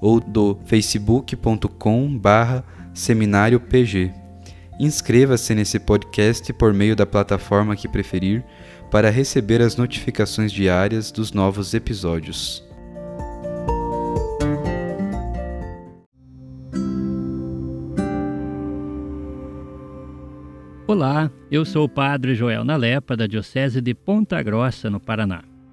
ou do facebook.com barra seminário PG. Inscreva-se nesse podcast por meio da plataforma que preferir para receber as notificações diárias dos novos episódios. Olá, eu sou o Padre Joel Nalepa, da Diocese de Ponta Grossa, no Paraná.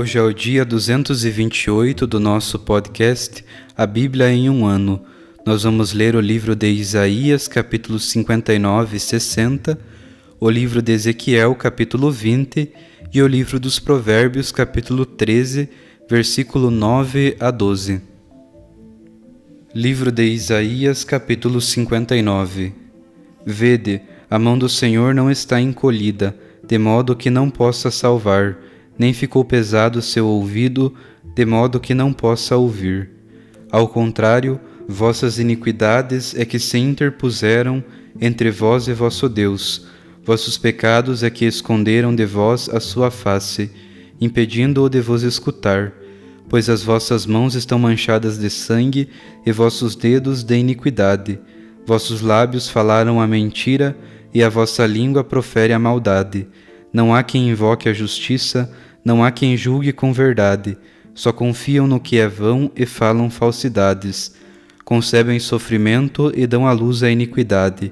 Hoje é o dia 228 do nosso podcast A Bíblia em um Ano. Nós vamos ler o livro de Isaías, capítulos 59 e 60, o livro de Ezequiel, capítulo 20 e o livro dos Provérbios, capítulo 13, versículo 9 a 12. Livro de Isaías, capítulo 59 Vede, a mão do Senhor não está encolhida, de modo que não possa salvar nem ficou pesado seu ouvido, de modo que não possa ouvir. Ao contrário, vossas iniquidades é que se interpuseram entre vós e vosso Deus, vossos pecados é que esconderam de vós a sua face, impedindo-o de vos escutar, pois as vossas mãos estão manchadas de sangue e vossos dedos de iniquidade. Vossos lábios falaram a mentira e a vossa língua profere a maldade. Não há quem invoque a justiça, não há quem julgue com verdade, só confiam no que é vão e falam falsidades. Concebem sofrimento e dão à luz a iniquidade.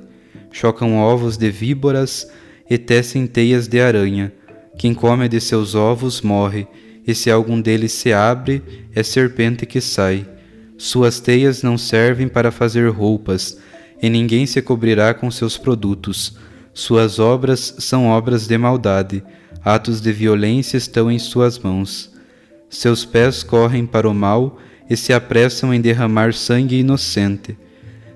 Chocam ovos de víboras e tecem teias de aranha. Quem come de seus ovos morre, e se algum deles se abre, é serpente que sai. Suas teias não servem para fazer roupas, e ninguém se cobrirá com seus produtos. Suas obras são obras de maldade atos de violência estão em suas mãos. Seus pés correm para o mal e se apressam em derramar sangue inocente.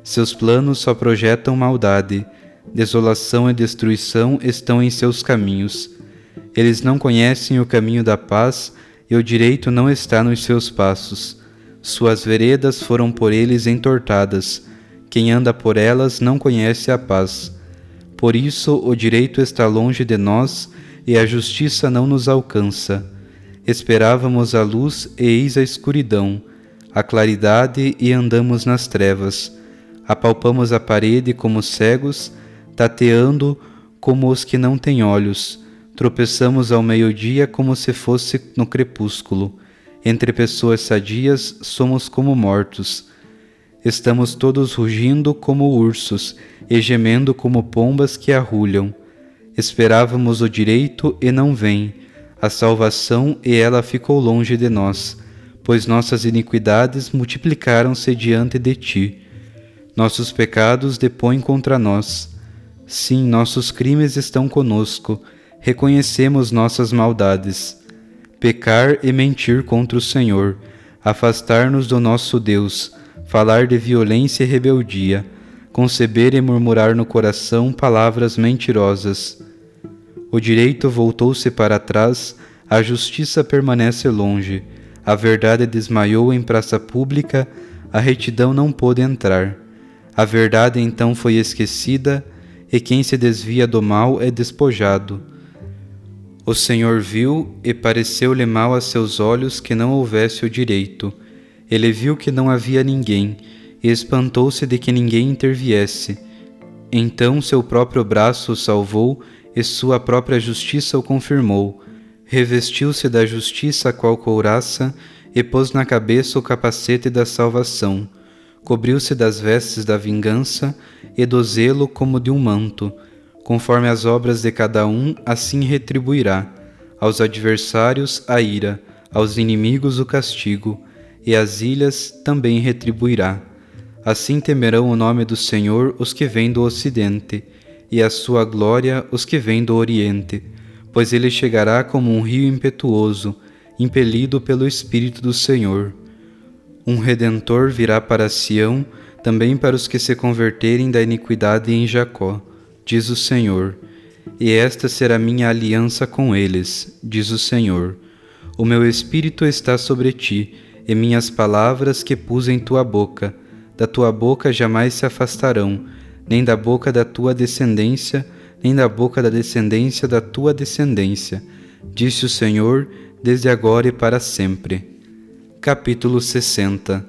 Seus planos só projetam maldade, desolação e destruição estão em seus caminhos. Eles não conhecem o caminho da paz e o direito não está nos seus passos. Suas veredas foram por eles entortadas. Quem anda por elas não conhece a paz. Por isso o direito está longe de nós e a justiça não nos alcança. Esperávamos a luz e eis a escuridão, a claridade e andamos nas trevas. Apalpamos a parede como cegos, tateando como os que não têm olhos. Tropeçamos ao meio-dia como se fosse no crepúsculo. Entre pessoas sadias somos como mortos. Estamos todos rugindo como ursos e gemendo como pombas que arrulham. Esperávamos o direito e não vem, a salvação e ela ficou longe de nós, pois nossas iniquidades multiplicaram-se diante de ti. Nossos pecados depõem contra nós. Sim, nossos crimes estão conosco, reconhecemos nossas maldades. Pecar e mentir contra o Senhor, afastar-nos do nosso Deus, falar de violência e rebeldia, conceber e murmurar no coração palavras mentirosas. O direito voltou-se para trás, a justiça permanece longe, a verdade desmaiou em praça pública, a retidão não pôde entrar. A verdade então foi esquecida, e quem se desvia do mal é despojado. O Senhor viu e pareceu-lhe mal a seus olhos que não houvesse o direito. Ele viu que não havia ninguém, e espantou-se de que ninguém interviesse. Então seu próprio braço o salvou, e sua própria justiça o confirmou. Revestiu-se da justiça qual couraça, e pôs na cabeça o capacete da salvação cobriu-se das vestes da vingança e do zelo como de um manto. Conforme as obras de cada um, assim retribuirá. Aos adversários a ira, aos inimigos o castigo, e às ilhas também retribuirá. Assim temerão o nome do Senhor os que vêm do ocidente, e a sua glória os que vêm do oriente, pois ele chegará como um rio impetuoso, impelido pelo Espírito do Senhor. Um redentor virá para Sião, também para os que se converterem da iniquidade em Jacó, diz o Senhor. E esta será minha aliança com eles, diz o Senhor. O meu espírito está sobre ti, e minhas palavras que pus em tua boca, da tua boca jamais se afastarão, nem da boca da tua descendência, nem da boca da descendência da tua descendência, disse o Senhor, desde agora e para sempre. Capítulo 60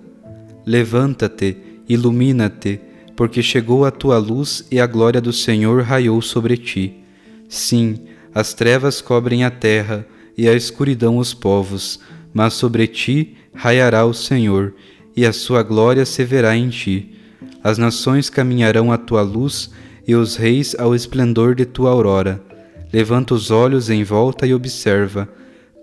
Levanta-te, ilumina-te, porque chegou a tua luz e a glória do Senhor raiou sobre ti. Sim, as trevas cobrem a terra e a escuridão os povos, mas sobre ti raiará o Senhor, e a sua glória se verá em ti. As nações caminharão à tua luz e os reis ao esplendor de tua aurora. Levanta os olhos em volta e observa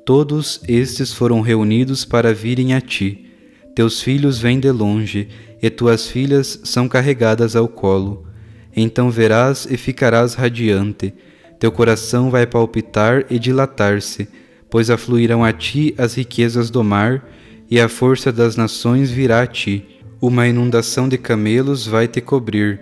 Todos estes foram reunidos para virem a ti. Teus filhos vêm de longe, e tuas filhas são carregadas ao colo. Então verás e ficarás radiante. Teu coração vai palpitar e dilatar-se, pois afluirão a ti as riquezas do mar, e a força das nações virá a ti. Uma inundação de camelos vai te cobrir,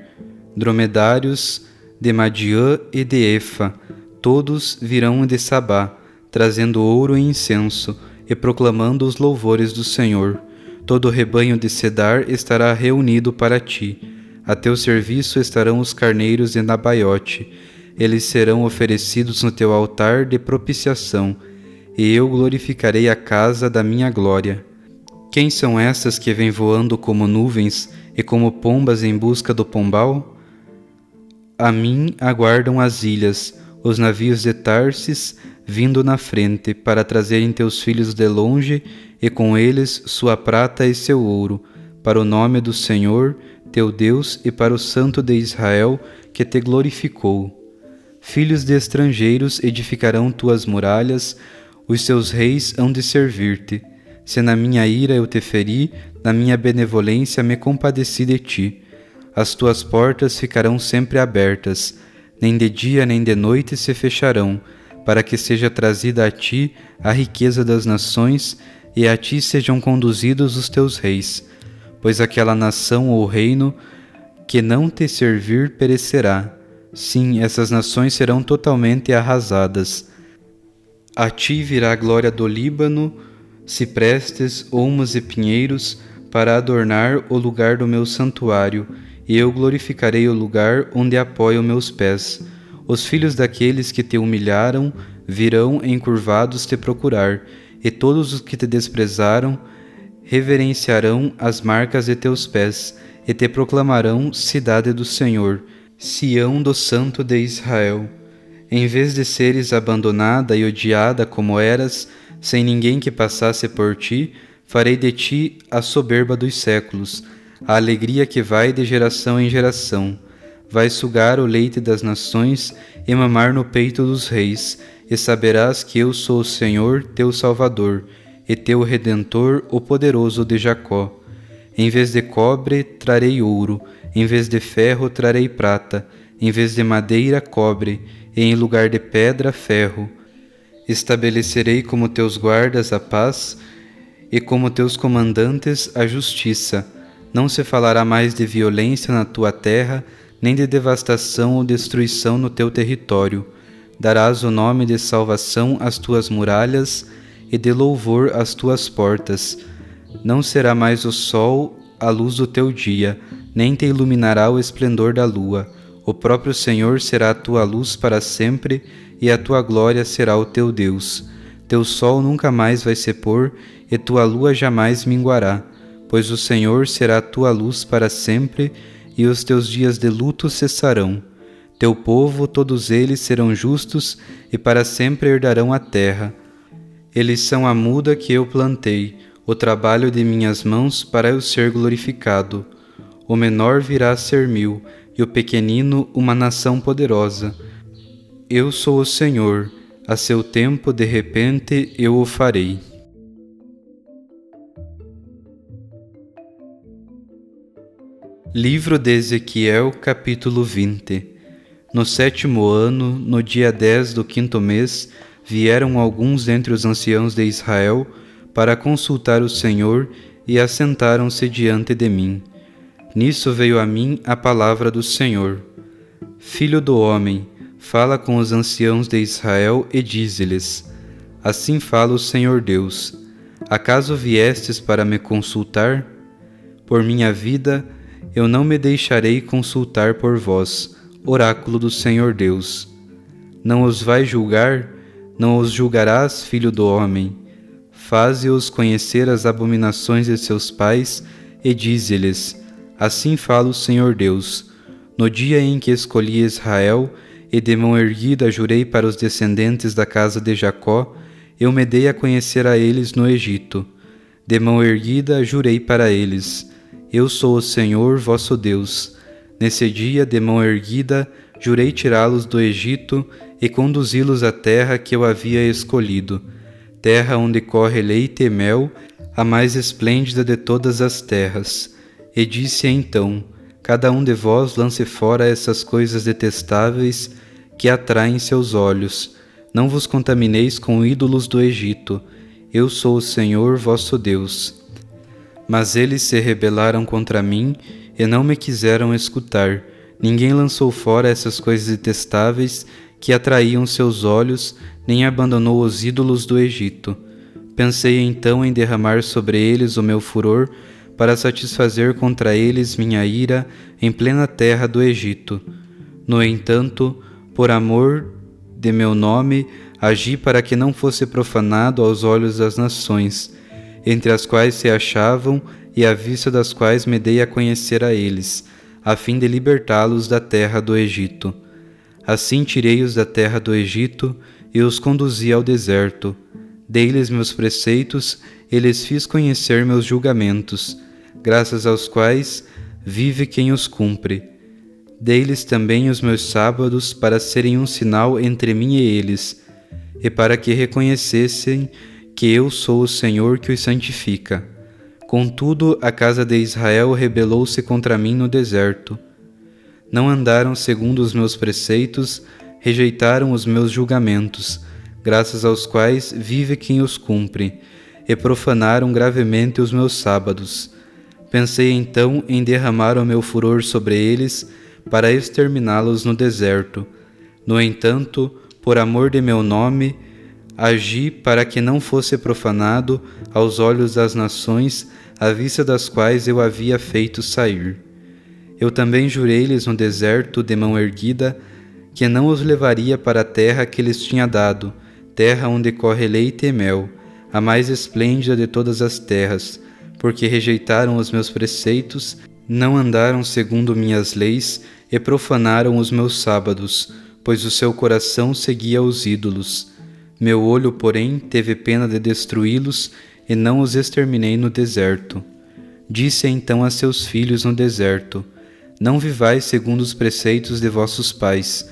dromedários de Madiã e de Efa, todos virão de Sabá trazendo ouro e incenso e proclamando os louvores do Senhor. Todo o rebanho de Cedar estará reunido para ti. A teu serviço estarão os carneiros de Nabaiote. Eles serão oferecidos no teu altar de propiciação, e eu glorificarei a casa da minha glória. Quem são essas que vêm voando como nuvens e como pombas em busca do pombal? A mim aguardam as ilhas, os navios de Tarsis vindo na frente para trazerem teus filhos de longe e com eles sua prata e seu ouro, para o nome do Senhor, teu Deus, e para o Santo de Israel, que te glorificou. Filhos de estrangeiros edificarão tuas muralhas, os seus reis hão de servir-te. Se na minha ira eu te feri, na minha benevolência me compadeci de ti. As tuas portas ficarão sempre abertas, nem de dia nem de noite se fecharão, para que seja trazida a ti a riqueza das nações e a ti sejam conduzidos os teus reis, pois aquela nação ou reino que não te servir perecerá. Sim, essas nações serão totalmente arrasadas. A ti virá a glória do Líbano, ciprestes, olmos e pinheiros, para adornar o lugar do meu santuário, e eu glorificarei o lugar onde apoio meus pés os filhos daqueles que te humilharam virão encurvados te procurar, e todos os que te desprezaram reverenciarão as marcas de teus pés, e te proclamarão cidade do Senhor, Sião do Santo de Israel. Em vez de seres abandonada e odiada como eras, sem ninguém que passasse por ti, farei de ti a soberba dos séculos, a alegria que vai de geração em geração vai sugar o leite das nações e mamar no peito dos reis, e saberás que eu sou o Senhor, teu Salvador, e teu Redentor, o poderoso de Jacó. Em vez de cobre, trarei ouro, em vez de ferro, trarei prata, em vez de madeira, cobre, e em lugar de pedra, ferro. Estabelecerei como teus guardas a paz e como teus comandantes a justiça. Não se falará mais de violência na tua terra, nem de devastação ou destruição no teu território. Darás o nome de salvação às tuas muralhas e de louvor às tuas portas. Não será mais o sol a luz do teu dia, nem te iluminará o esplendor da lua. O próprio Senhor será a tua luz para sempre, e a tua glória será o teu Deus. Teu sol nunca mais vai se pôr, e tua lua jamais minguará, pois o Senhor será a tua luz para sempre, e os teus dias de luto cessarão. Teu povo, todos eles serão justos, e para sempre herdarão a terra. Eles são a muda que eu plantei, o trabalho de minhas mãos para eu ser glorificado. O menor virá a ser mil, e o pequenino uma nação poderosa. Eu sou o Senhor, a seu tempo de repente eu o farei. Livro de Ezequiel, capítulo 20 No sétimo ano, no dia dez do quinto mês, vieram alguns dentre os anciãos de Israel para consultar o Senhor e assentaram-se diante de mim. Nisso veio a mim a palavra do Senhor. Filho do homem, fala com os anciãos de Israel e dize-lhes: Assim fala o Senhor Deus: Acaso viestes para me consultar? Por minha vida, eu não me deixarei consultar por vós, oráculo do Senhor Deus. Não os vai julgar, não os julgarás, filho do homem faze-os conhecer as abominações de seus pais e dize-lhes: Assim fala o Senhor Deus: No dia em que escolhi Israel e de mão erguida jurei para os descendentes da casa de Jacó, eu me dei a conhecer a eles no Egito. De mão erguida jurei para eles: Eu sou o Senhor vosso Deus. Nesse dia, de mão erguida, jurei tirá-los do Egito e conduzi-los à terra que eu havia escolhido terra onde corre leite e mel, a mais esplêndida de todas as terras. E disse então: Cada um de vós lance fora essas coisas detestáveis que atraem seus olhos. Não vos contamineis com ídolos do Egito. Eu sou o Senhor vosso Deus. Mas eles se rebelaram contra mim e não me quiseram escutar. Ninguém lançou fora essas coisas detestáveis que atraíam seus olhos, nem abandonou os ídolos do Egito. Pensei então em derramar sobre eles o meu furor, para satisfazer contra eles minha ira em plena terra do Egito. No entanto, por amor de meu nome, agi para que não fosse profanado aos olhos das nações, entre as quais se achavam e à vista das quais me dei a conhecer a eles, a fim de libertá-los da terra do Egito. Assim tirei-os da terra do Egito e os conduzi ao deserto. Dei-lhes meus preceitos e lhes fiz conhecer meus julgamentos, graças aos quais vive quem os cumpre. Dei-lhes também os meus sábados para serem um sinal entre mim e eles, e para que reconhecessem que eu sou o Senhor que os santifica. Contudo, a casa de Israel rebelou-se contra mim no deserto. Não andaram segundo os meus preceitos, rejeitaram os meus julgamentos, graças aos quais vive quem os cumpre, e profanaram gravemente os meus sábados. Pensei então em derramar o meu furor sobre eles para exterminá-los no deserto. No entanto, por amor de meu nome, agi para que não fosse profanado aos olhos das nações, à vista das quais eu havia feito sair. Eu também jurei-lhes no deserto de mão erguida que não os levaria para a terra que lhes tinha dado, terra onde corre leite e mel, a mais esplêndida de todas as terras, porque rejeitaram os meus preceitos, não andaram segundo minhas leis e profanaram os meus sábados, pois o seu coração seguia os ídolos. Meu olho, porém, teve pena de destruí-los e não os exterminei no deserto. Disse então a seus filhos no deserto: Não vivais segundo os preceitos de vossos pais,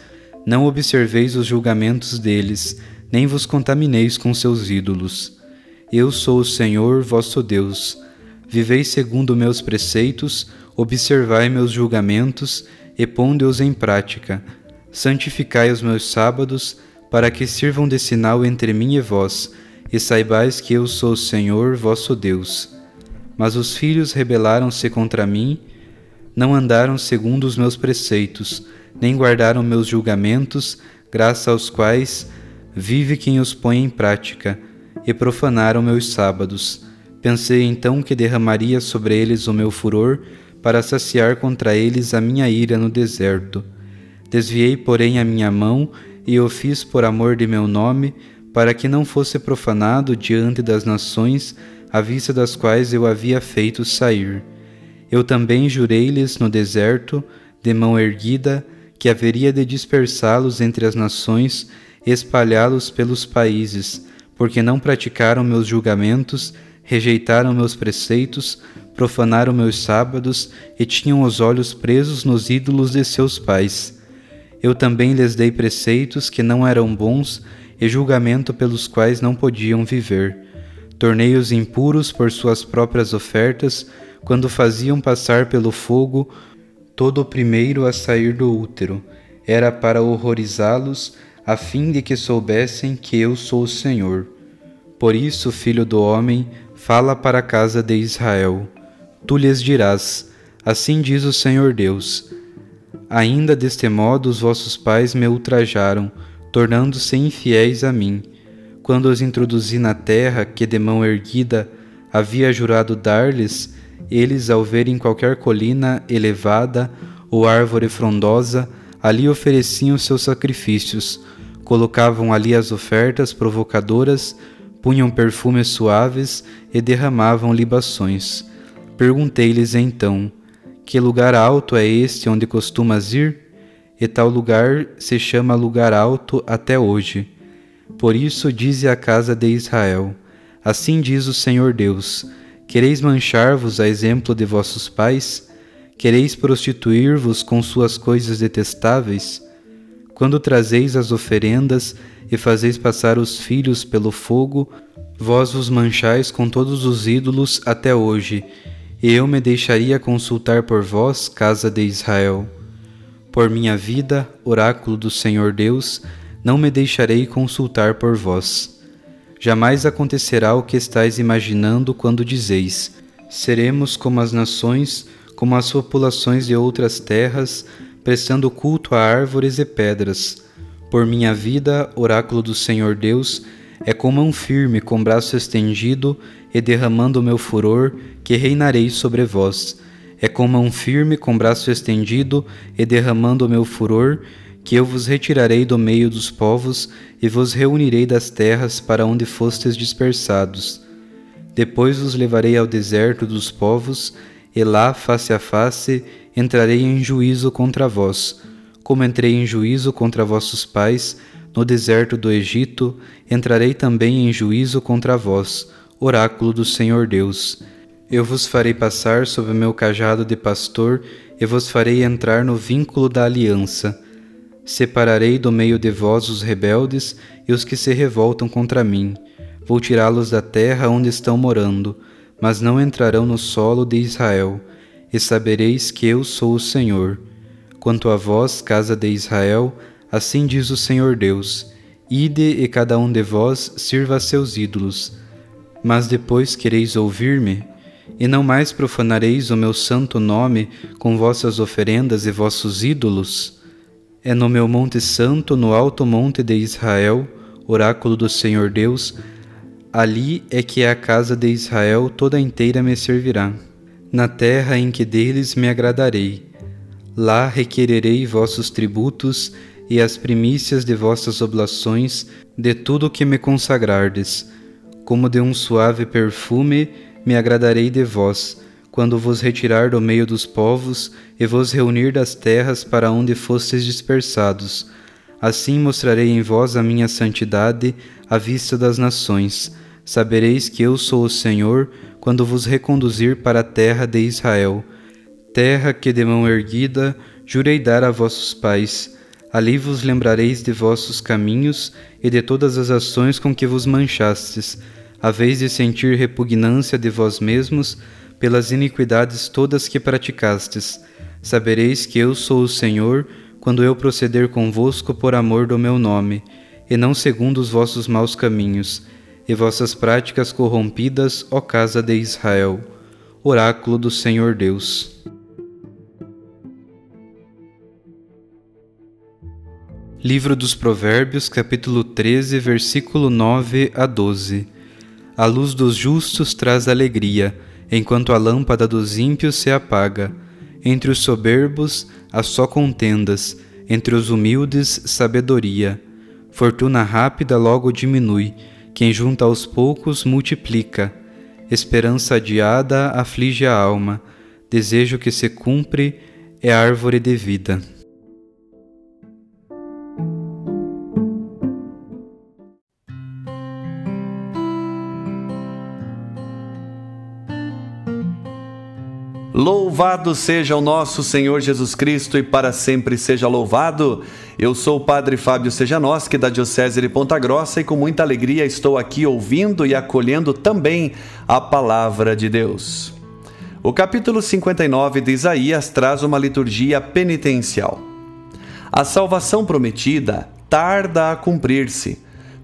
não observeis os julgamentos deles, nem vos contamineis com seus ídolos. Eu sou o Senhor vosso Deus. Vivei segundo meus preceitos, observai meus julgamentos e ponde-os em prática. Santificai os meus sábados, para que sirvam de sinal entre mim e vós, e saibais que eu sou o Senhor vosso Deus. Mas os filhos rebelaram-se contra mim, não andaram segundo os meus preceitos, nem guardaram meus julgamentos, graças aos quais vive quem os põe em prática, e profanaram meus sábados. Pensei então que derramaria sobre eles o meu furor, para saciar contra eles a minha ira no deserto. Desviei, porém, a minha mão e o fiz por amor de meu nome, para que não fosse profanado diante das nações, à vista das quais eu havia feito sair. Eu também jurei-lhes no deserto, de mão erguida, que haveria de dispersá-los entre as nações espalhá-los pelos países, porque não praticaram meus julgamentos, rejeitaram meus preceitos, profanaram meus sábados e tinham os olhos presos nos ídolos de seus pais. Eu também lhes dei preceitos que não eram bons e julgamento pelos quais não podiam viver. Tornei-os impuros por suas próprias ofertas, quando faziam passar pelo fogo todo o primeiro a sair do útero. Era para horrorizá-los, a fim de que soubessem que eu sou o Senhor. Por isso, filho do homem, fala para a casa de Israel. Tu lhes dirás: Assim diz o Senhor Deus: Ainda deste modo os vossos pais me ultrajaram, tornando-se infiéis a mim, quando os introduzi na terra que de mão erguida havia jurado dar-lhes, eles, ao verem qualquer colina elevada ou árvore frondosa, ali ofereciam seus sacrifícios, colocavam ali as ofertas provocadoras, punham perfumes suaves e derramavam libações Perguntei-lhes então: Que lugar alto é este onde costumas ir? E tal lugar se chama lugar alto até hoje. Por isso dize a casa de Israel: Assim diz o Senhor Deus: Quereis manchar-vos a exemplo de vossos pais? Quereis prostituir-vos com suas coisas detestáveis? Quando trazeis as oferendas e fazeis passar os filhos pelo fogo, vós vos manchais com todos os ídolos até hoje, e eu me deixaria consultar por vós, casa de Israel. Por minha vida, oráculo do Senhor Deus, não me deixarei consultar por vós. Jamais acontecerá o que estáis imaginando quando dizeis: seremos como as nações, como as populações de outras terras, prestando culto a árvores e pedras. Por minha vida, oráculo do Senhor Deus, é com mão firme, com braço estendido e derramando o meu furor, que reinarei sobre vós. É com mão firme, com braço estendido e derramando o meu furor, que eu vos retirarei do meio dos povos e vos reunirei das terras para onde fostes dispersados. Depois vos levarei ao deserto dos povos, e lá, face a face, entrarei em juízo contra vós, como entrei em juízo contra vossos pais, no deserto do Egito, entrarei também em juízo contra vós, oráculo do Senhor Deus. Eu vos farei passar sob o meu cajado de pastor e vos farei entrar no vínculo da aliança. Separarei do meio de vós os rebeldes e os que se revoltam contra mim. Vou tirá-los da terra onde estão morando, mas não entrarão no solo de Israel, e sabereis que eu sou o Senhor. Quanto a vós, casa de Israel, Assim diz o Senhor Deus: Ide e cada um de vós sirva a seus ídolos. Mas depois quereis ouvir-me, e não mais profanareis o meu santo nome com vossas oferendas e vossos ídolos? É no meu monte santo, no alto monte de Israel, oráculo do Senhor Deus, ali é que a casa de Israel toda inteira me servirá. Na terra em que deles me agradarei. Lá requererei vossos tributos e as primícias de vossas oblações, de tudo o que me consagrardes. Como de um suave perfume, me agradarei de vós, quando vos retirar do meio dos povos e vos reunir das terras para onde fostes dispersados. Assim mostrarei em vós a minha santidade à vista das nações. Sabereis que eu sou o Senhor quando vos reconduzir para a terra de Israel, terra que de mão erguida jurei dar a vossos pais Ali vos lembrareis de vossos caminhos e de todas as ações com que vos manchastes, a vez de sentir repugnância de vós mesmos pelas iniquidades todas que praticastes. Sabereis que eu sou o Senhor, quando eu proceder convosco por amor do meu nome, e não segundo os vossos maus caminhos, e vossas práticas corrompidas, ó casa de Israel. Oráculo do Senhor Deus. Livro dos Provérbios, capítulo 13, versículo 9 a 12. A luz dos justos traz alegria, enquanto a lâmpada dos ímpios se apaga. Entre os soberbos há só contendas, entre os humildes sabedoria. Fortuna rápida logo diminui, quem junta aos poucos multiplica. Esperança adiada aflige a alma, desejo que se cumpre é árvore de vida. Louvado seja o nosso Senhor Jesus Cristo e para sempre seja louvado. Eu sou o Padre Fábio Sejanoschi da Diocese de Ponta Grossa e com muita alegria estou aqui ouvindo e acolhendo também a palavra de Deus. O capítulo 59 de Isaías traz uma liturgia penitencial. A salvação prometida tarda a cumprir-se.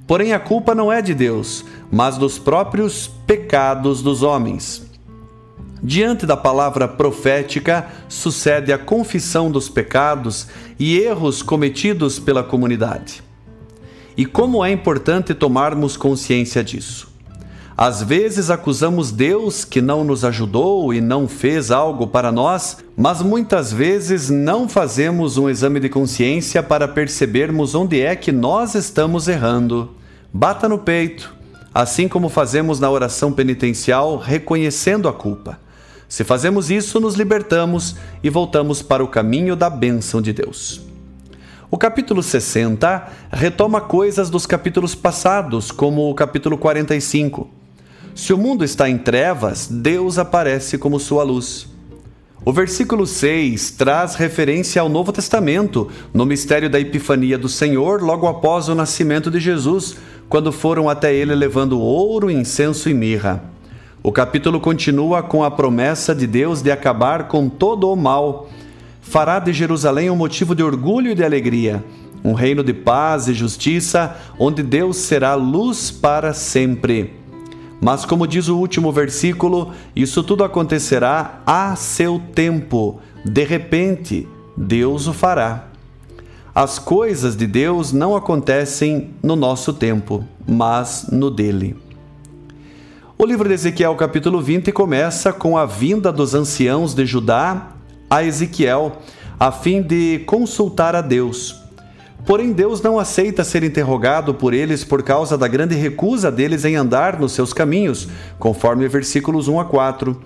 Porém, a culpa não é de Deus, mas dos próprios pecados dos homens. Diante da palavra profética, sucede a confissão dos pecados e erros cometidos pela comunidade. E como é importante tomarmos consciência disso. Às vezes acusamos Deus que não nos ajudou e não fez algo para nós, mas muitas vezes não fazemos um exame de consciência para percebermos onde é que nós estamos errando. Bata no peito, assim como fazemos na oração penitencial, reconhecendo a culpa. Se fazemos isso, nos libertamos e voltamos para o caminho da bênção de Deus. O capítulo 60 retoma coisas dos capítulos passados, como o capítulo 45. Se o mundo está em trevas, Deus aparece como sua luz. O versículo 6 traz referência ao Novo Testamento, no mistério da Epifania do Senhor, logo após o nascimento de Jesus, quando foram até ele levando ouro, incenso e mirra. O capítulo continua com a promessa de Deus de acabar com todo o mal. Fará de Jerusalém um motivo de orgulho e de alegria, um reino de paz e justiça, onde Deus será luz para sempre. Mas, como diz o último versículo, isso tudo acontecerá a seu tempo. De repente, Deus o fará. As coisas de Deus não acontecem no nosso tempo, mas no dele. O livro de Ezequiel, capítulo 20, começa com a vinda dos anciãos de Judá a Ezequiel, a fim de consultar a Deus. Porém, Deus não aceita ser interrogado por eles por causa da grande recusa deles em andar nos seus caminhos, conforme versículos 1 a 4.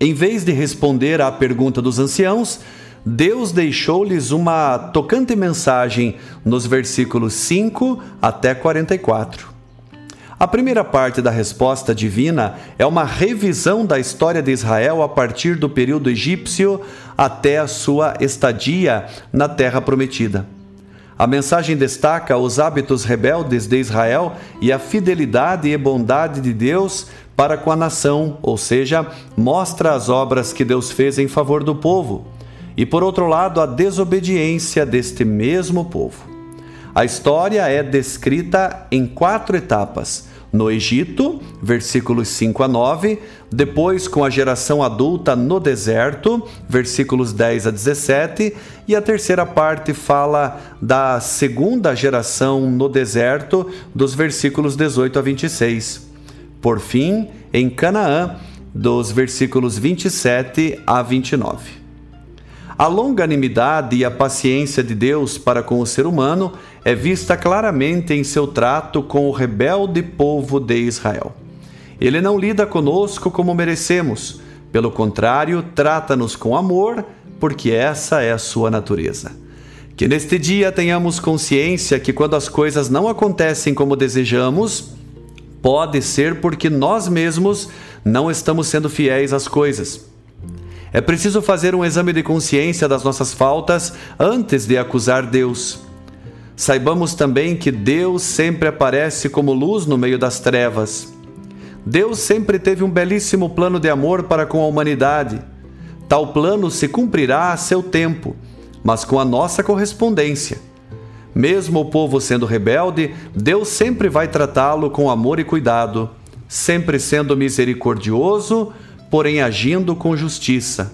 Em vez de responder à pergunta dos anciãos, Deus deixou-lhes uma tocante mensagem nos versículos 5 até 44. A primeira parte da resposta divina é uma revisão da história de Israel a partir do período egípcio até a sua estadia na Terra Prometida. A mensagem destaca os hábitos rebeldes de Israel e a fidelidade e bondade de Deus para com a nação, ou seja, mostra as obras que Deus fez em favor do povo, e por outro lado, a desobediência deste mesmo povo. A história é descrita em quatro etapas. No Egito, versículos 5 a 9, depois com a geração adulta no deserto, versículos 10 a 17, e a terceira parte fala da segunda geração no deserto, dos versículos 18 a 26. Por fim, em Canaã, dos versículos 27 a 29. A longanimidade e a paciência de Deus para com o ser humano é vista claramente em seu trato com o rebelde povo de Israel. Ele não lida conosco como merecemos, pelo contrário, trata-nos com amor, porque essa é a sua natureza. Que neste dia tenhamos consciência que quando as coisas não acontecem como desejamos, pode ser porque nós mesmos não estamos sendo fiéis às coisas. É preciso fazer um exame de consciência das nossas faltas antes de acusar Deus. Saibamos também que Deus sempre aparece como luz no meio das trevas. Deus sempre teve um belíssimo plano de amor para com a humanidade. Tal plano se cumprirá a seu tempo, mas com a nossa correspondência. Mesmo o povo sendo rebelde, Deus sempre vai tratá-lo com amor e cuidado, sempre sendo misericordioso, porém agindo com justiça.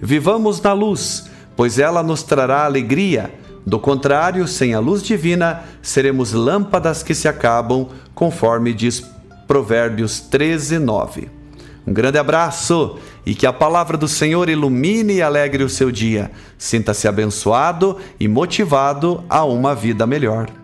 Vivamos na luz, pois ela nos trará alegria. Do contrário, sem a luz divina, seremos lâmpadas que se acabam, conforme diz Provérbios 13, 9. Um grande abraço e que a palavra do Senhor ilumine e alegre o seu dia. Sinta-se abençoado e motivado a uma vida melhor.